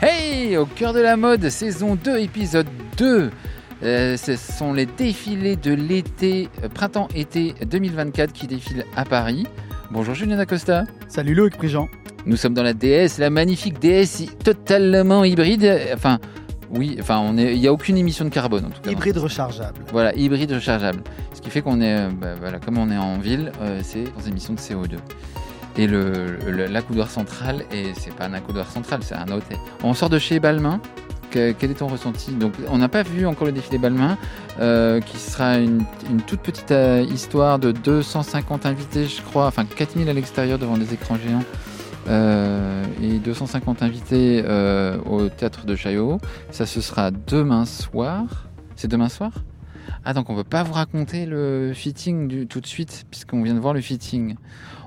Hey Au cœur de la mode, saison 2, épisode 2. Euh, ce sont les défilés de l'été, euh, printemps-été 2024 qui défilent à Paris. Bonjour Julien Acosta. Salut Loïc Prigent. Nous sommes dans la DS, la magnifique DS totalement hybride. Enfin, oui, enfin, on est, il n'y a aucune émission de carbone en tout cas. Hybride rechargeable. Voilà, hybride rechargeable. Ce qui fait qu'on est, euh, bah, voilà, comme on est en ville, euh, c'est sans émission de CO2. Et le, le- l'accoudoir central, et c'est pas un accoudoir central, c'est un hôtel. On sort de chez Balmain. Que- quel est ton ressenti? Donc, on n'a pas vu encore le défilé Balmain, euh, qui sera une, une toute petite euh, histoire de 250 invités, je crois, enfin 4000 à l'extérieur devant des écrans géants. euh, et 250 invités euh, au théâtre de Chaillot. Ça, ce sera demain soir. C'est demain soir? Ah, donc on ne peut pas vous raconter le fitting du, tout de suite, puisqu'on vient de voir le fitting.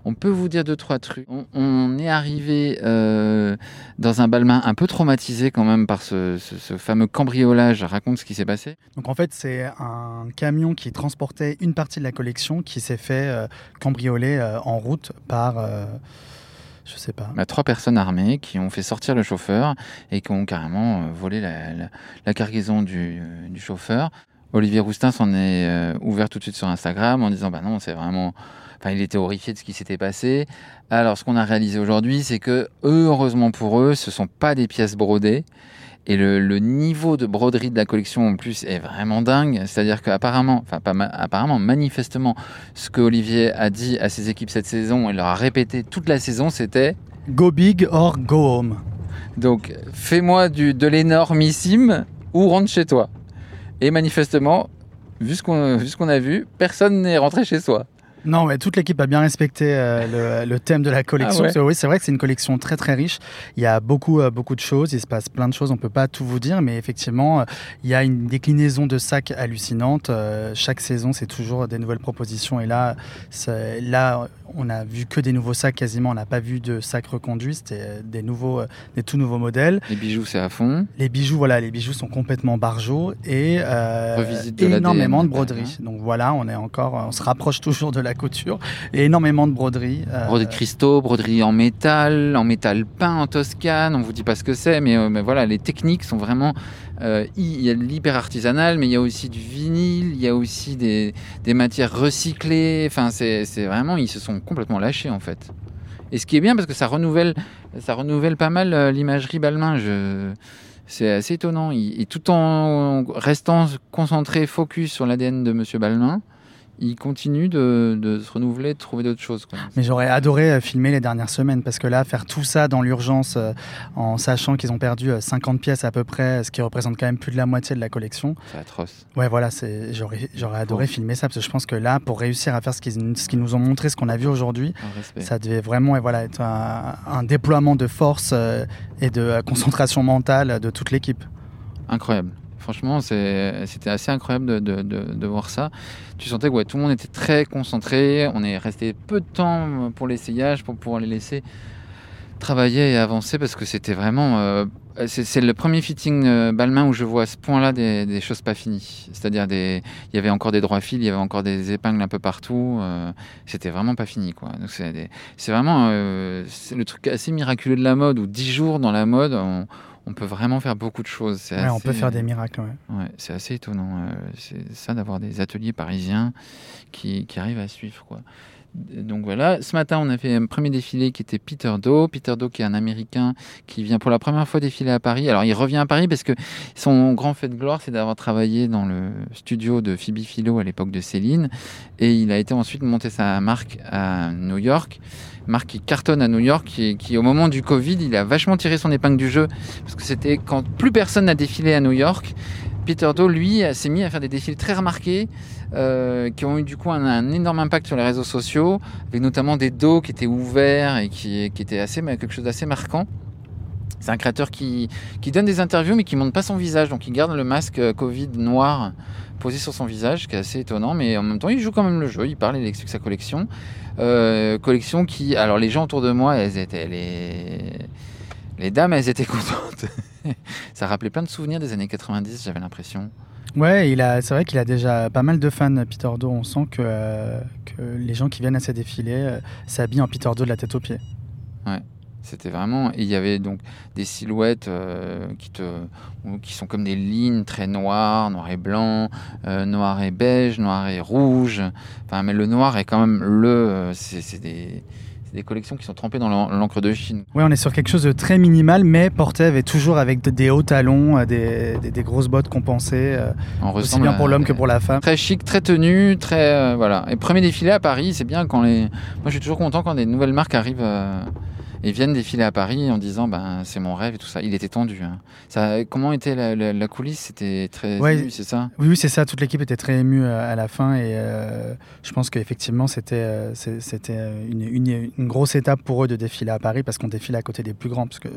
On peut vous dire deux, trois trucs. On, on est arrivé euh, dans un balmain un peu traumatisé quand même par ce, ce- ce fameux cambriolage. Raconte ce qui s'est passé. Donc en fait, c'est un camion qui transportait une partie de la collection qui s'est fait euh, cambrioler euh, en route par, je sais pas. A trois personnes armées qui ont fait sortir le chauffeur et qui ont carrément volé la, la- la cargaison du, du chauffeur. Olivier Roustin s'en est euh, ouvert tout de suite sur Instagram en disant bah non c'est vraiment enfin il était horrifié de ce qui s'était passé. Alors ce qu'on a réalisé aujourd'hui c'est que heureusement pour eux ce sont pas des pièces brodées et le, le niveau de broderie de la collection en plus est vraiment dingue. C'est-à-dire qu'apparemment, enfin pas ma- apparemment, manifestement, ce que Olivier a dit à ses équipes cette saison, il leur a répété toute la saison, c'était Go big or go home. donc, fais-moi du, de l'énormissime ou rentre chez toi. Et manifestement, vu ce qu'on a vu, personne n'est rentré chez soi. Non, mais toute l'équipe a bien respecté euh, le, le thème de la collection. Ah ouais. Parce que oui, c'est vrai que c'est une collection très très riche. Il y a beaucoup euh, beaucoup de choses. Il se passe plein de choses. On peut pas tout vous dire, mais effectivement, euh, il y a une déclinaison de sacs hallucinante. Chaque saison, c'est toujours des nouvelles propositions. Et là, là, on a vu que des nouveaux sacs quasiment. On n'a pas vu de sacs reconduits. C'était euh, des nouveaux, euh, des tout nouveaux modèles. Les bijoux, c'est à fond. Les bijoux, voilà, les bijoux sont complètement barjots et euh, de énormément de quand même, broderie. Donc voilà, on est encore, on se rapproche toujours de la couture et énormément de broderie. euh, Broderie de cristaux, broderie en métal, en métal peint en Toscane. On vous dit pas ce que c'est, mais, mais voilà, les techniques sont vraiment. Euh, il y a de l'hyper artisanal, mais il y a aussi du vinyle, il y a aussi des, des matières recyclées. Enfin, c'est vraiment, ils se sont complètement lâchés en fait. Et ce qui est bien parce que ça renouvelle, ça renouvelle pas mal euh, l'imagerie Balmain. Je... C'est assez étonnant. Et tout en restant concentré, focus sur l'ADN de Monsieur Balmain, il continue de, de se renouveler, de trouver d'autres choses. quoi. Mais j'aurais adoré euh, filmer les dernières semaines parce que là, faire tout ça dans l'urgence euh, en sachant qu'ils ont perdu euh, 50 pièces à peu près, ce qui représente quand même plus de la moitié de la collection. C'est atroce. Ouais, voilà, j'aurais, adoré filmer ça parce que je pense que là, pour réussir à faire ce qu'ils, nous ont montré, ce qu'on a vu aujourd'hui. Ça devait vraiment et voilà, être un, un déploiement de force euh, et de euh, concentration mentale de toute l'équipe. Incroyable. Franchement, c'était assez incroyable de, voir ça. Tu sentais que tout le monde était très concentré. On est resté peu de temps pour l'essayage, pour pouvoir les laisser travailler et avancer parce que c'était vraiment. euh, c'est le premier fitting euh, Balmain où je vois à ce point-là des, choses pas finies. C'est-à-dire, il y avait encore des droits fils, il y avait encore des épingles un peu partout. euh, c'était vraiment pas fini. quoi. C'est vraiment euh, le truc assez miraculeux de la mode où 10 jours dans la mode, on, on peut vraiment faire beaucoup de choses. On assez- peut faire des miracles. ouais. Ouais, c'est assez étonnant. euh, c'est ça d'avoir des ateliers parisiens qui, qui arrivent à suivre. Quoi. Donc voilà, ce matin on a fait un premier défilé qui était Peter Do. Peter Do qui est un Américain qui vient pour la première fois défiler à Paris. Alors il revient à Paris parce que son grand fait de gloire c'est d'avoir travaillé dans le studio de Phoebe Philo à l'époque de Céline. Et il a été ensuite monter sa marque à New York. Marque qui cartonne à New York, qui, qui, au moment du Covid, il a vachement tiré son épingle du jeu. Parce que c'était quand plus personne n'a défilé à New York. Peter Do, lui, s'est mis à faire des défilés très remarqués, euh, qui ont eu du coup un, énorme impact sur les réseaux sociaux, avec notamment des dos qui étaient ouverts et qui, étaient assez, quelque chose d'assez marquant. C'est un créateur qui, qui donne des interviews mais qui montre pas son visage, donc il garde le masque euh, Covid noir posé sur son visage, qui est assez étonnant, mais en même temps il joue quand même le jeu, il parle, il explique sa collection. Euh, collection qui, alors les gens autour de moi, elles étaient les, les dames, elles étaient contentes. Ça rappelait plein de souvenirs des années 90, j'avais l'impression. Ouais, il a, c'est vrai qu'il a déjà pas mal de fans, Peter Do. On sent que, euh, que les gens qui viennent à ses défilés euh, s'habillent en Peter Do de la tête aux pieds. C'était vraiment. Et il y avait donc des silhouettes qui, te, qui sont comme des lignes très noires, noir et blanc, noir et beige, noir et rouge. Enfin, mais le noir est quand même le. C'est des des collections qui sont trempées dans l'encre de Chine. Oui, on est sur quelque chose de très minimal, mais porté avec toujours avec des hauts talons, euh, des, des, grosses bottes compensées, euh, aussi bien pour l'homme que pour la femme. Très chic, très tenu, très euh, voilà. Et premier défilé à Paris, c'est bien quand les. Moi, je suis toujours content quand des nouvelles marques arrivent et viennent défiler à Paris en disant ben c'est mon rêve et tout ça. Il était tendu. Hein. Ça, comment était la, coulisse? C'était très ému, c'est ça? Oui, oui c'est ça. Toute l'équipe était très émue euh, à la fin et euh, je pense qu'effectivement c'était euh, c'était une, une, grosse étape pour eux de défiler à Paris parce qu'on défile à côté des plus grands parce que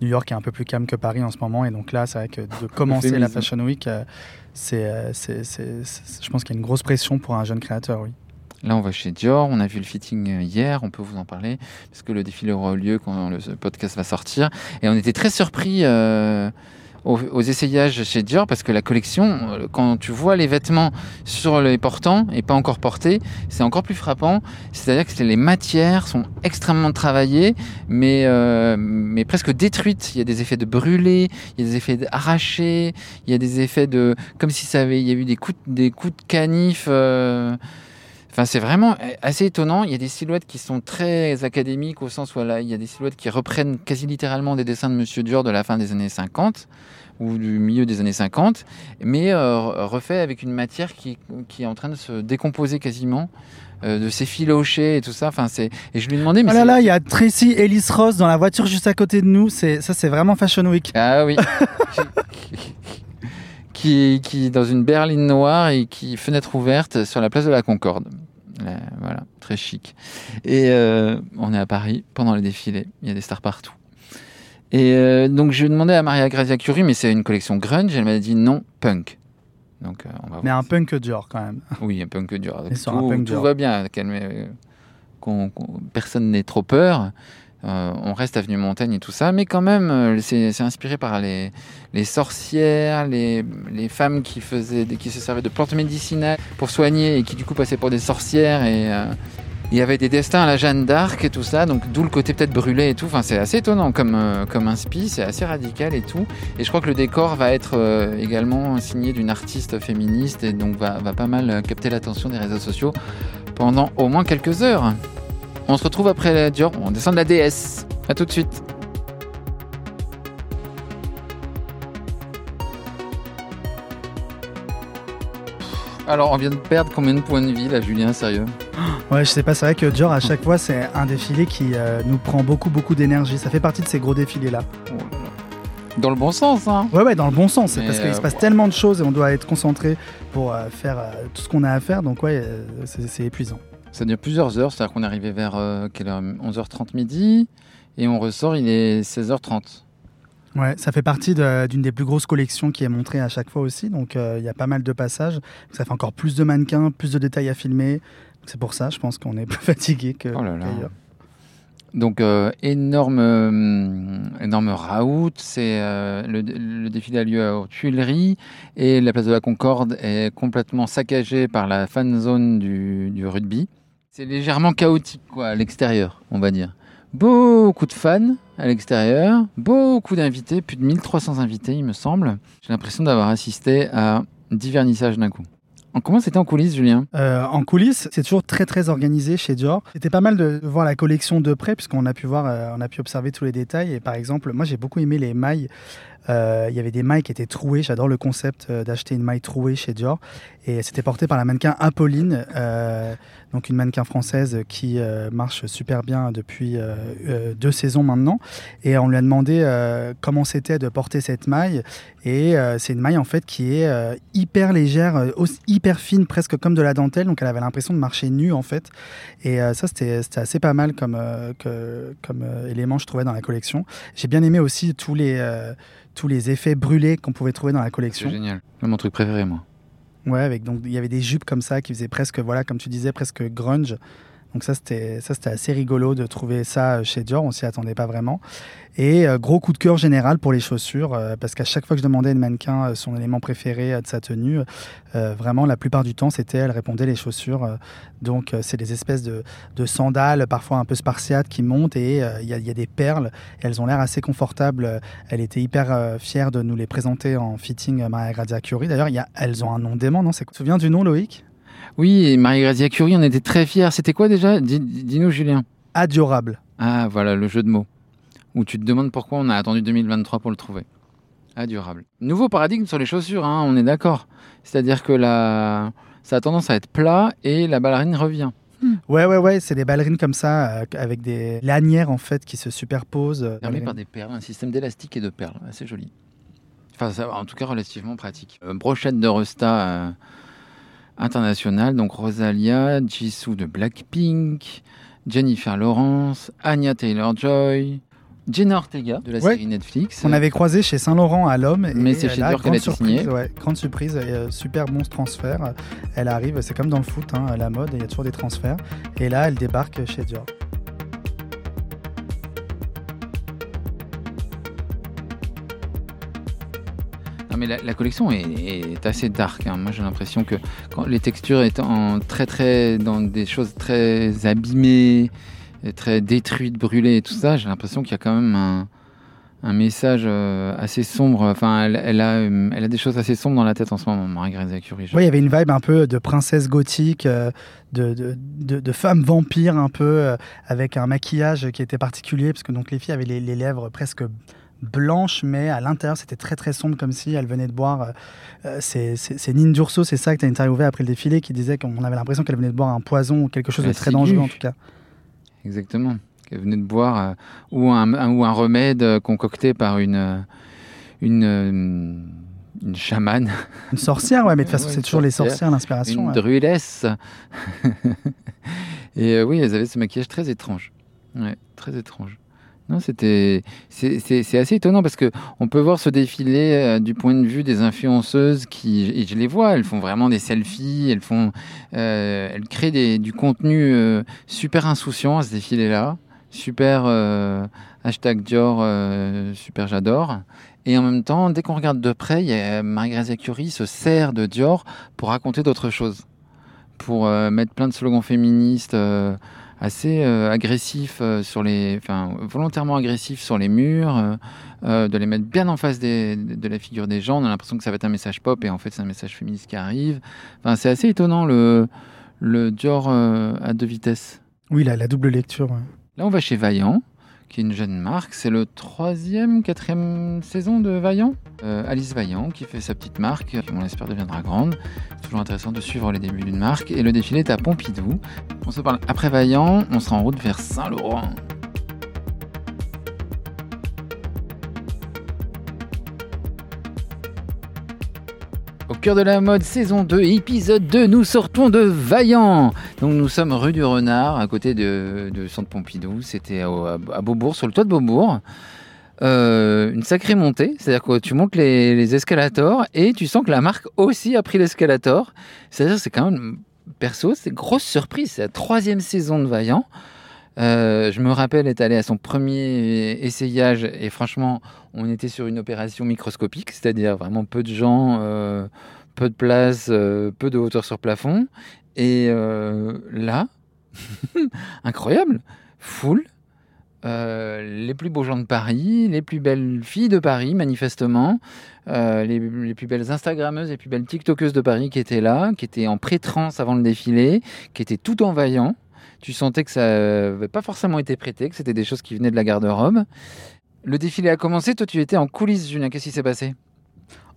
New York est un peu plus calme que Paris en ce moment et donc là c'est vrai que de commencer la Fashion Week c'est je pense qu'il y a une grosse pression pour un jeune créateur, oui. Là, on va chez Dior. On a vu le fitting euh, hier. On peut vous en parler parce que le défilé aura lieu quand le podcast va sortir. Et on était très surpris euh, aux, essayages chez Dior parce que la collection, euh, quand tu vois les vêtements sur les portants et pas encore portés, c'est encore plus frappant. C'est-à-dire que les matières sont extrêmement travaillées, mais, mais presque détruites. Il y a des effets de brûlé, il y a des effets d'arraché, il y a des effets de. comme si ça avait. Il y a eu des coups, des coups de canif. Enfin, c'est vraiment assez étonnant. Il y a des silhouettes qui sont très académiques au sens où là, il y a des silhouettes qui reprennent quasi littéralement des dessins de Monsieur Dior de la fin des années 50 ou du milieu des années 50, mais euh, refait avec une matière qui, qui, est en train de se décomposer quasiment. Euh, de s'effilocher et tout ça. Enfin, c'est et je lui demandais. Mais oh là là, il y a Tracy Ellis Ross dans la voiture juste à côté de nous. C'est ça, c'est vraiment Fashion Week. Ah oui. qui, qui dans une berline noire et qui fenêtre ouverte sur la place de la Concorde. Voilà, très chic. Et euh, on est à Paris pendant le défilé. Il y a des stars partout. Et euh, donc je demandais à Maria Grazia Curie, mais c'est une collection grunge. Elle m'a dit non, punk. Donc, euh, on va mais un punk dur quand même. Oui, un punk dur. Tout, un punk tout va bien. personne n'est trop peur. Euh, on reste avenue Montaigne et tout ça, mais quand même, euh, c'est inspiré par les, sorcières, les, femmes qui, faisaient, se servaient de plantes médicinales pour soigner et qui du coup passaient pour des sorcières. Et euh, il y avait des destins à la Jeanne d'Arc et tout ça, donc d'où le côté peut-être brûlé et tout. Enfin, c'est assez étonnant comme, inspi, c'est assez radical et tout. Et je crois que le décor va être également signé d'une artiste féministe et donc va, va pas mal capter l'attention des réseaux sociaux pendant au moins quelques heures. On se retrouve après la Dior, on descend de la DS. A tout de suite. Alors, on vient de perdre combien de points de vie là, Julien, sérieux? Ouais, je sais pas, c'est vrai que Dior, à chaque fois, c'est un défilé qui euh, nous prend beaucoup, beaucoup d'énergie. Ça fait partie de ces gros défilés là. Oh dans le bon sens, hein Ouais, ouais, dans le bon sens. parce qu'il se passe euh, tellement de choses et on doit être concentré pour euh, faire tout ce qu'on a à faire. Donc, ouais, c'est épuisant. Ça dure plusieurs heures, c'est-à-dire qu'on est arrivé vers 11h30 euh, midi et on ressort, il est 16h30. Ouais, ça fait partie d'une des plus grosses collections qui est montrée à chaque fois aussi, donc euh, il y a pas mal de passages. Ça fait encore plus de mannequins, plus de détails à filmer. C'est pour ça, je pense qu'on est plus fatigué que oh Donc euh, énorme, énorme raout. C'est le, défilé a lieu aux Tuileries et la place de la Concorde est complètement saccagée par la fan zone du rugby. C'est légèrement chaotique quoi, à l'extérieur, on va dire. Beaucoup de fans à l'extérieur, beaucoup d'invités, plus de 1300 invités il me semble. J'ai l'impression d'avoir assisté à 10 vernissages d'un coup. Comment c'était en coulisses, Julien? Euh, En coulisses, c'est toujours très très organisé chez Dior. C'était pas mal de voir la collection de près, puisqu'on a pu voir, euh, on a pu observer tous les détails. Et par exemple, moi j'ai beaucoup aimé les mailles il y avait des mailles qui étaient trouées. J'adore le concept euh, d'acheter une maille trouée chez Dior. Et c'était porté par la mannequin Apolline, euh, donc une mannequin française qui marche super bien depuis deux saisons maintenant. Et on lui a demandé comment c'était de porter cette maille. Et c'est une maille en fait qui est hyper légère, hyper fine, presque comme de la dentelle. Donc elle avait l'impression de marcher nue en fait. Et ça c'était assez pas mal comme, comme élément je trouvais dans la collection. J'ai bien aimé aussi tous les tous les effets brûlés qu'on pouvait trouver dans la collection. C'est génial. C'est mon truc préféré, moi. Ouais, avec donc il y avait des jupes comme ça qui faisaient presque, voilà, comme tu disais, presque grunge. Donc ça, c'était assez rigolo de trouver ça chez Dior. On s'y attendait pas vraiment. Et euh, gros coup de cœur général pour les chaussures, euh, parce qu'à chaque fois que je demandais à une mannequin euh, son élément préféré de sa tenue, vraiment la plupart du temps, c'était elle répondait les chaussures. donc c'est des espèces de, sandales, parfois un peu spartiates, qui montent et il y, a des perles. Elles ont l'air assez confortables. Elle était hyper fière de nous les présenter en fitting Maria Grazia Curie. D'ailleurs, elles ont un nom dément, non? Tu te souviens du nom, Loïc? Oui, Maria Grazia Curie, on était très fiers. C'était quoi déjà? Dis-nous, Julien. Adorable. Ah, voilà, le jeu de mots où tu te demandes pourquoi on a attendu 2023 pour le trouver. Durable. Nouveau paradigme sur les chaussures, hein, on est d'accord. C'est-à-dire que la... ça a tendance à être plat et la ballerine revient. Hmm. Ouais, ouais, ouais, c'est des ballerines comme ça, euh, avec des lanières en fait qui se superposent. Euh, Fermées par des perles, un système d'élastique et de perles, assez joli. Enfin, ça, en tout cas, relativement pratique. Euh, brochette de Resta internationale, donc Rosalia, Jisoo de Blackpink, Jennifer Lawrence, Anya Taylor-Joy, Jenna Ortega de la série Netflix. On avait croisé chez Saint-Laurent à l'homme. Mais c'est chez Dior qu'elle a été signée. grande surprise, euh, super bon ce transfert. Elle arrive, c'est comme dans le foot, hein, la mode, il y a toujours des transferts. Et là, elle débarque chez Dior. Mais la, collection est, assez dark. Hein. Moi j'ai l'impression que quand les textures étant très très dans des choses très abîmées, très détruite, brûlée et tout ça, j'ai l'impression qu'il y a quand même un, message euh, assez sombre. Enfin, elle, a, euh, elle a des choses assez sombres dans la tête en ce moment, Marie-Grèce Curie. Oui, il y avait une vibe un peu de princesse gothique, euh, de, de, de, femme vampire un peu, avec un maquillage qui était particulier, parce que donc les filles avaient les, lèvres presque blanches, mais à l'intérieur c'était très très sombre, comme si elles venaient de boire. c'est Nine Durso, c'est ça que tu as interviewé après le défilé, qui disait qu'on avait l'impression qu'elle venait de boire un poison ou quelque chose de très dangereux en tout cas exactement. Qu'elle venait de boire, euh, ou, un, ou un remède euh, concocté par une, euh, une, une chamane. Une sorcière, ouais, mais de toute façon, c'est toujours les sorcières, l'inspiration. Une druidesse. Et oui, elles avaient ce maquillage très étrange. Ouais, très étrange. Non, c'était c'est assez étonnant parce que on peut voir ce défilé euh, du point de vue des influenceuses qui et je les vois, elles font vraiment des selfies, elles font euh, elles créent du contenu euh, super insouciant à ce défilé là, super hashtag Dior super j'adore. Et en même temps, dès qu'on regarde de près, Marie-Grazia Curie se sert de Dior pour raconter d'autres choses, pour mettre plein de slogans féministes assez euh, agressif euh, sur les, enfin volontairement agressif sur les murs, euh, de les mettre bien en face de la figure des gens. On a l'impression que ça va être un message pop et en fait c'est un message féministe qui arrive. Enfin c'est assez étonnant le le Dior à deux vitesses. Oui, la, la double lecture. Là on va chez Vaillant qui est une jeune marque. C'est le troisième, quatrième saison de Vaillant. Euh, Alice Vaillant qui fait sa petite marque, qui on l'espère deviendra grande. C'est toujours intéressant de suivre les débuts d'une marque. Et le défilé est à Pompidou. On se parle après Vaillant, on sera en route vers Saint-Laurent. Cœur de la mode, saison 2, épisode 2, nous sortons de Vaillant. Donc nous sommes rue du Renard, à côté de, Centre Pompidou. C'était à, Beaubourg, sur le toit de Beaubourg. Euh, une sacrée montée, c'est-à-dire que tu montes les, escalators et tu sens que la marque aussi a pris l'escalator. C'est-à-dire c'est quand même, perso, c'est grosse surprise. C'est la troisième saison de Vaillant. Euh, je me rappelle être allé à son premier essayage et franchement, on était sur une opération microscopique, c'est-à-dire vraiment peu de gens, euh, peu de place, euh, peu de hauteur sur plafond. Et là, incroyable, full. les plus beaux gens de Paris, les plus belles filles de Paris, manifestement, les, les, plus belles Instagrammeuses, les plus belles TikTokeuses de Paris qui étaient là, qui étaient en pré-trance avant le défilé, qui étaient tout en vaillant tu sentais que ça n'avait pas forcément été prêté, que c'était des choses qui venaient de la garde-robe. Le défilé a commencé, toi tu étais en coulisses, Julien, qu'est-ce qui s'est passé?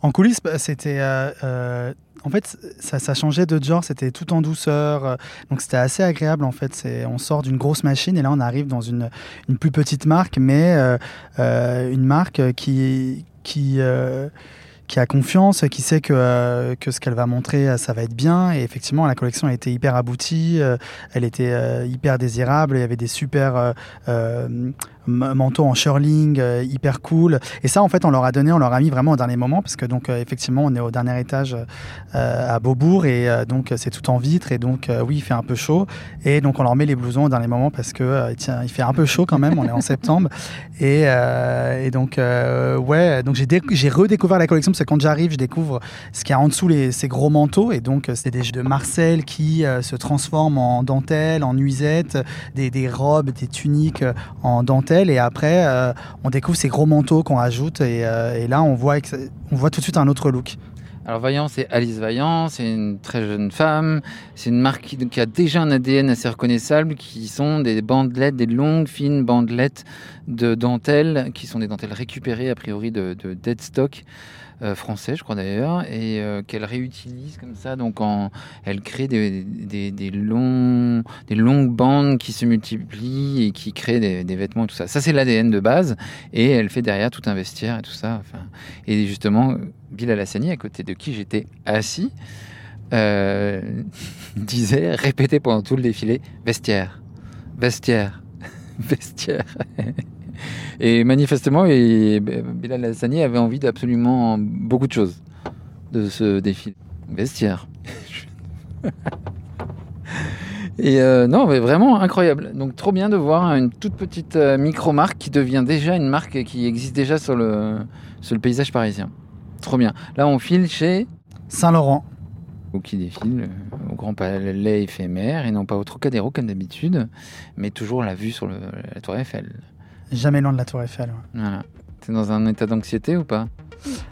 En coulisses, bah, c'était... Euh, euh, en fait, ça, changeait de genre, c'était tout en douceur, euh, donc c'était assez agréable en fait. On sort d'une grosse machine et là on arrive dans une, une plus petite marque, mais une marque qui... qui qui a confiance, qui sait que, euh, que ce qu'elle va montrer, euh, ça va être bien. Et effectivement, la collection a été hyper aboutie, euh, elle était hyper désirable, il y avait des super manteau en shirling, hyper cool. Et ça, en fait, on leur a donné, on leur a mis vraiment au dernier moment, parce que donc effectivement, on est au dernier étage à Beaubourg, et donc c'est tout en vitre, et donc oui, il fait un peu chaud. Et donc on leur met les blousons au dernier moment parce que tiens, il fait un peu chaud quand même. on est en septembre, et, et donc ouais, donc j'ai j'ai redécouvert la collection parce que quand j'arrive, je découvre ce qu'il y a en dessous les, ces gros manteaux, et donc c'est des jeux de Marcel qui se transforment en dentelle, en nuisette, des, des robes, des tuniques en dentelle, et après on découvre ces gros manteaux qu'on rajoute, et, et là on voit, on voit tout de suite un autre look. Alors Vaillant, c'est Alice Vaillant, c'est une très jeune femme, c'est une marque qui, a déjà un ADN assez reconnaissable, qui sont des bandelettes, des longues, fines bandelettes de dentelles, qui sont des dentelles récupérées a priori de, de dead stock. Euh, français, je crois d'ailleurs, et euh, qu'elle réutilise comme ça. Donc, en, elle crée des, des, des, longues bandes qui se multiplient et qui créent des, vêtements et tout ça. Ça, c'est l'ADN de base, et elle fait derrière tout un vestiaire et tout ça. Et justement, Bilal Hassani, à côté de qui j'étais assis, euh, disait, répétait pendant tout le défilé, vestiaire, vestiaire, vestiaire. Et manifestement, et Bilal Hassani avait envie d'absolument beaucoup de choses de ce défi. Vestiaire. Et euh, non, mais vraiment incroyable. Donc trop bien de voir une toute petite euh, micro-marque qui devient déjà une marque qui existe déjà sur le, sur le paysage parisien. Trop bien. Là, on file chez Saint-Laurent. Ou qui défile euh, au Grand Palais éphémère et non pas au Trocadéro comme d'habitude, mais toujours la vue sur le, la Tour Eiffel. Jamais loin de la Tour Eiffel. Voilà. T'es dans un état d'anxiété ou pas?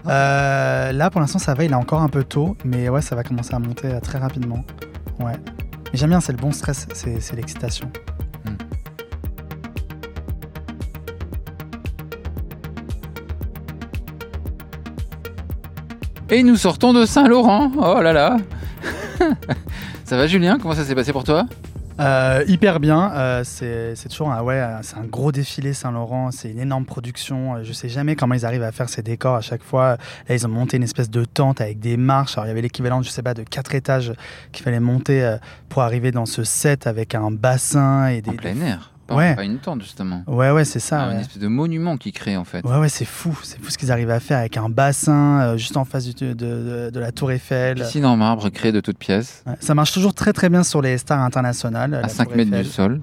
Euh, Là, pour l'instant, ça va. Il est encore un peu tôt, mais ouais, ça va commencer à monter euh, très rapidement. Ouais. Mais j'aime bien, c'est le bon stress, c'est l'excitation. Et nous sortons de Saint-Laurent. Oh là là Ça va Julien? Comment ça s'est passé pour toi? Euh, hyper bien. Euh, c'est toujours un, ouais, c'est un gros défilé Saint-Laurent. C'est une énorme production. Euh, je sais jamais comment ils arrivent à faire ces décors à chaque fois. Là, ils ont monté une espèce de tente avec des marches. Alors, il y avait l'équivalent, je sais pas, de quatre étages qu'il fallait monter pour arriver dans ce set avec un bassin et des. En plein air. Pas, ouais. pas une tente justement. Ouais, ouais, c'est ça. Une espèce de monument qui crée en fait. Ouais, ouais, c'est fou. C'est fou ce qu'ils arrivent à faire avec un bassin euh, juste en face de, de, de, la Tour Eiffel. Piscine en marbre créée de toutes pièces. ça marche toujours très très bien sur les stars internationales. À 5 mètres du sol.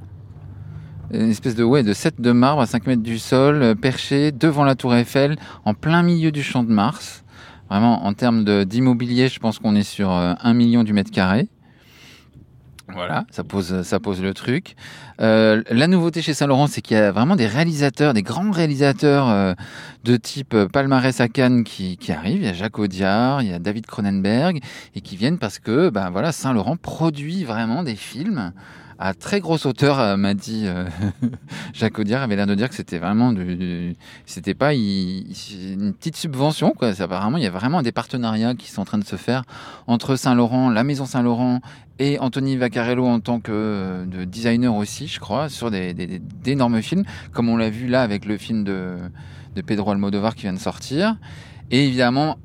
Une espèce de, ouais, de set de marbre à 5 mètres du sol, euh, perché devant la Tour Eiffel, en plein milieu du champ de Mars. Vraiment, en termes d'immobilier, je pense qu'on est sur 1 euh, million du mètre carré. Voilà, ça pose, ça pose le truc. Euh, la nouveauté chez Saint-Laurent, c'est qu'il y a vraiment des réalisateurs, des grands réalisateurs euh, de type euh, palmarès à Cannes qui, qui, arrivent. Il y a Jacques Audiard, il y a David Cronenberg, et qui viennent parce que ben, voilà, Saint-Laurent produit vraiment des films à très grosse hauteur, euh, m'a dit euh, Jacques Audiard, avait l'air de dire que c'était vraiment du, c'était pas une petite subvention quoi. apparemment, il y a vraiment des partenariats qui sont en train de se faire entre Saint-Laurent, la maison Saint-Laurent et Anthony Vaccarello en tant que euh, de designer aussi, je crois, sur des, d'énormes films, comme on l'a vu là avec le film de, de Pedro Almodovar qui vient de sortir. Et évidemment,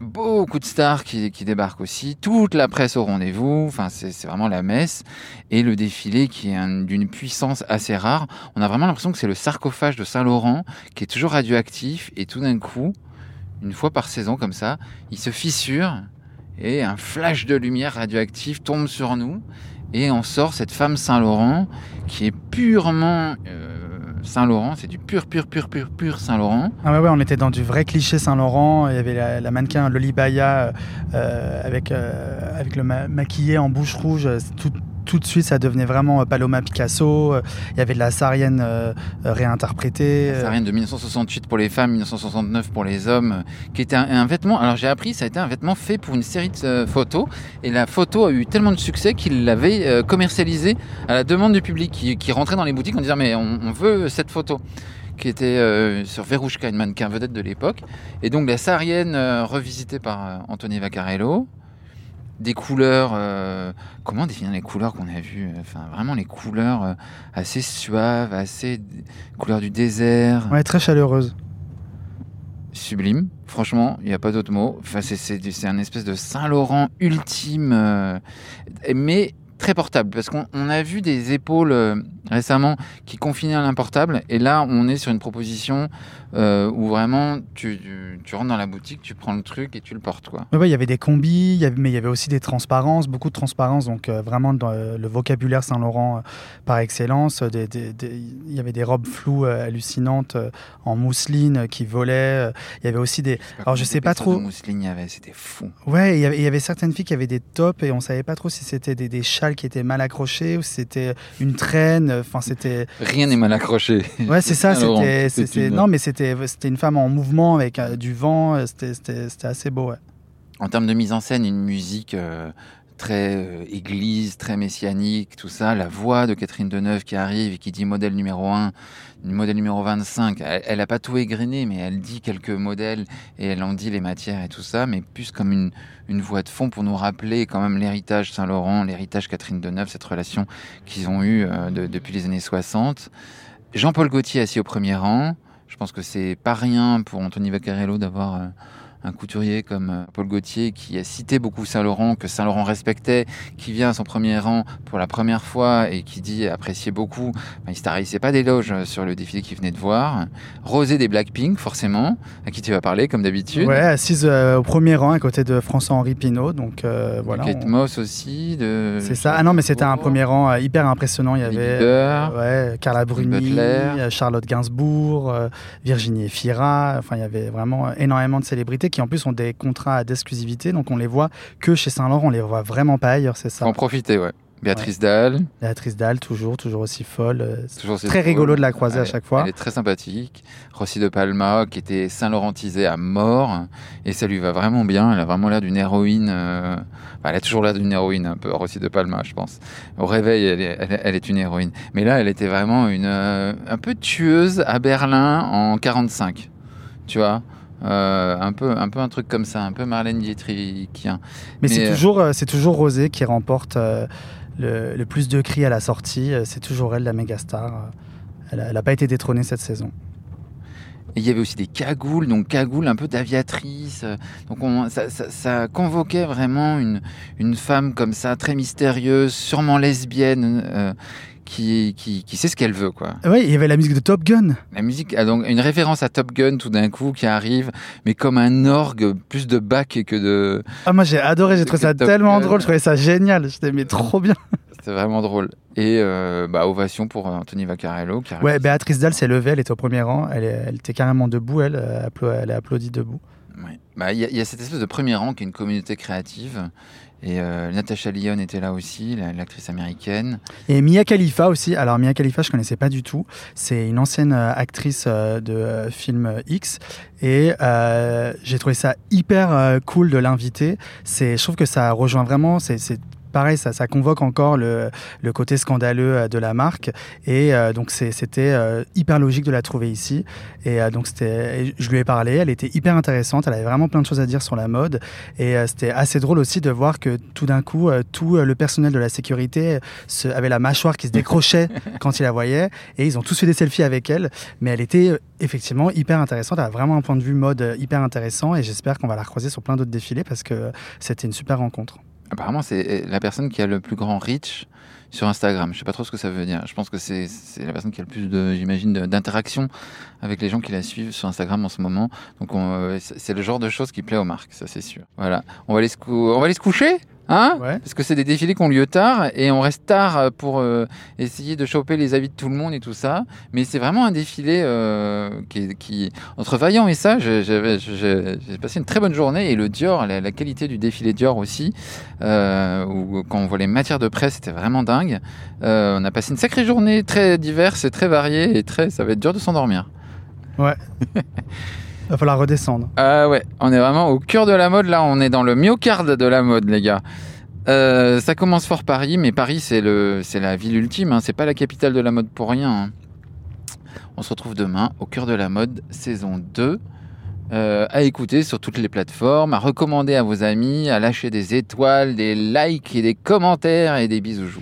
beaucoup de stars qui, débarquent aussi, toute la presse au rendez-vous, enfin c'est vraiment la messe, et le défilé qui est d'une puissance assez rare. On a vraiment l'impression que c'est le sarcophage de Saint-Laurent qui est toujours radioactif, et tout d'un coup, une fois par saison comme ça, il se fissure, et un flash de lumière radioactive tombe sur nous, et on sort cette femme Saint-Laurent qui est purement... Euh, Saint-Laurent, c'est du pur, pur, pur, pur, pur Saint-Laurent. Ah ouais, ouais, on était dans du vrai cliché Saint-Laurent. Il y avait la, mannequin Lolibaya euh, avec, euh, avec le maquillé en bouche rouge, tout, tout de suite, ça devenait vraiment euh, Paloma Picasso. Euh, il y avait de la sarienne euh, réinterprétée. La sarienne de 1968 pour les femmes, 1969 pour les hommes, qui était un, vêtement. Alors j'ai appris, ça a été un vêtement fait pour une série de photos. Et la photo a eu tellement de succès qu'il l'avait commercialisé à la demande du public qui, qui, rentrait dans les boutiques en disant Mais on, veut cette photo qui était sur Verouchka, une mannequin vedette de l'époque. Et donc la sarienne revisitée par Anthony Vaccarello, des couleurs. Euh, comment définir les couleurs qu'on a vues Enfin, vraiment les couleurs euh, assez suaves, assez couleurs du désert. Ouais, très chaleureuse. Sublime, franchement, il n'y a pas d'autre mot. Enfin, c'est un espèce de Saint-Laurent ultime, euh, mais très portable parce qu'on on a vu des épaules euh, récemment qui confinaient à l'importable et là on est sur une proposition euh, où vraiment tu, tu, tu rentres dans la boutique, tu prends le truc et tu le portes quoi. Ouais, il y avait des combis, il y avait- mais il y avait aussi des transparences, beaucoup de transparences, donc euh, vraiment dans le vocabulaire Saint-Laurent par excellence. Il y avait des robes floues hallucinantes en mousseline qui volaient. Il y avait aussi des... Alors, je sais pas trop. mousseline il y avait, c'était fou. Ouais, il y avait- certaines filles qui avaient des tops et on savait pas trop si c'était des, des qui étaient mal accrochés ou c'était une traîne. Enfin, c'était... Rien n'est mal accroché. Ouais, c'est ça. C'était, une- non, mais c'était, c'était une femme en mouvement avec euh, du vent. euh, C'était, c'était, c'était assez beau. Ouais. En termes de mise en scène, une musique euh, très euh, église, très messianique, tout ça. La voix de Catherine Deneuve qui arrive et qui dit modèle numéro 1, modèle numéro 25. Elle, elle a pas tout égrené, mais elle dit quelques modèles et elle en dit les matières et tout ça, mais plus comme une, voix de fond pour nous rappeler quand même l'héritage Saint-Laurent, l'héritage Catherine Deneuve, cette relation qu'ils ont eue euh, de- depuis les années 60. Jean-Paul Gaultier assis au premier rang. Je pense que c'est pas rien pour Anthony Vaccarello d'avoir euh, un couturier comme euh, Paul Gaultier qui a cité beaucoup Saint-Laurent, que Saint-Laurent respectait, qui vient à son premier rang pour la première fois et qui dit apprécier beaucoup. Enfin, il se tarissait pas d'éloges euh, sur le défilé qu'il venait de voir. Rosé des Blackpink, forcément, à qui tu vas parler comme d'habitude. Ouais, assise euh, au premier rang à côté de François-Henri Pinault. Donc euh, voilà. Kate on- Moss aussi. De... C'est ça. Ah non, mais c'était un premier rang euh, hyper impressionnant. Il y avait ouais, Carla Bruni, Charlotte Gainsbourg, Virginie Efira. Enfin, il y avait vraiment énormément de célébrités qui en plus ont des contrats d'exclusivité. Donc on les voit que chez Saint-Laurent. On les voit vraiment pas ailleurs, c'est ça. en profiter, ouais. Béatrice Dalle. Béatrice Dalle, toujours, toujours aussi folle. euh, c'est Toujours c'est Très drôle. rigolo de la croiser à chaque fois. Elle est très sympathique. Rossi de Palma, qui était Saint-Laurentisée à mort. Et ça lui va vraiment bien. Elle a vraiment l'air d'une héroïne. euh, enfin, elle a toujours l'air d'une héroïne, un peu, Rossi de Palma, je pense. Au réveil, elle est, elle est- elle est une héroïne. Mais là, elle était vraiment une, euh, un peu tueuse à Berlin en 45. Tu vois? Euh, un, peu, un peu un truc comme ça, un peu Marlène Dietrichien. Mais, Mais, c'est euh, toujours, euh, c'est toujours Rosé qui remporte euh, le, le plus de cris à la sortie. C'est toujours elle, la méga star. Elle n'a pas été détrônée cette saison. Et il y avait aussi des cagoules, donc cagoules un peu d'aviatrice. Donc on, ça, ça- ça convoquait vraiment une, une femme comme ça, très mystérieuse, sûrement lesbienne, qui, qui, qui sait ce qu'elle veut. quoi. Oui, il y avait la musique de Top Gun. La musique a donc une référence à Top Gun tout d'un coup qui arrive, mais comme un orgue, plus de bac que de... Ah, moi j'ai adoré, j'ai trouvé ça Top tellement Gun. drôle, je trouvais ça génial. J'étais mais trop bien. C'était vraiment drôle. Et euh, bah, ovation pour Anthony Vaccarello. Qui Ouais. Béatrice Dalle s'est levée, elle était au premier rang, elle, est- elle était carrément debout, elle, euh, elle a applaudi debout. Ouais. Bah, Il y, a- il y a cette espèce de premier rang qui est une communauté créative. Et euh, Natasha Lyonne était là aussi, la- l'actrice américaine. Et Mia Khalifa aussi. Alors Mia Khalifa, je connaissais pas du tout. C'est une ancienne euh, actrice euh, de film X. Et j'ai trouvé ça hyper cool de l'inviter. Je trouve que ça rejoint vraiment. C'est pareil, ça, ça convoque encore le, le côté scandaleux euh, de la marque. Et euh, donc c'était euh, hyper logique de la trouver ici. Et donc c'était, je lui ai parlé. Elle était hyper intéressante. Elle avait vraiment plein de choses à dire sur la mode. Et c'était assez drôle aussi de voir que tout d'un coup, tout le personnel de la sécurité se- avait la mâchoire qui se décrochait quand il la voyait. Et ils ont tous fait des selfies avec elle. Mais elle était effectivement hyper intéressante. Elle a vraiment un point de vue mode hyper intéressant. Et j'espère qu'on va la recroiser sur plein d'autres défilés parce que c'était une super rencontre. Apparemment, c'est la personne qui a le plus grand reach sur Instagram. Je sais pas trop ce que ça veut dire. Je pense que c'est la personne qui a le plus de, j'imagine, d'interaction avec les gens qui la suivent sur Instagram en ce moment. Donc, on, euh, c'est le genre de choses qui plaît aux marques, ça c'est sûr. Voilà. On va aller se, on va aller se coucher, hein Ouais. Parce que c'est des défilés qui ont lieu tard et on reste tard pour euh, essayer de choper les avis de tout le monde et tout ça. Mais c'est vraiment un défilé euh, qui, entre Vaillant et ça, j'ai passé une très bonne journée et le Dior, la, la qualité du défilé Dior aussi, euh, où quand on voit les matières de presse, c'était vraiment dingue. Euh, on a passé une sacrée journée très diverse et très variée et très, ça va être dur de s'endormir. Va falloir redescendre. Ah ouais, on est vraiment au cœur de la mode là, on est dans le myocarde de la mode les gars. Euh, ça commence fort Paris, mais Paris c'est le, c'est la ville ultime, hein, c'est pas la capitale de la mode pour rien. hein. On se retrouve demain au cœur de la mode saison 2. euh, à écouter sur toutes les plateformes, à recommander à vos amis, à lâcher des étoiles, des likes et des commentaires et des bisous.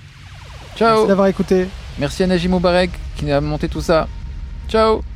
Ciao Merci d'avoir écouté. Merci à Najim Moubarek qui a monté tout ça. Ciao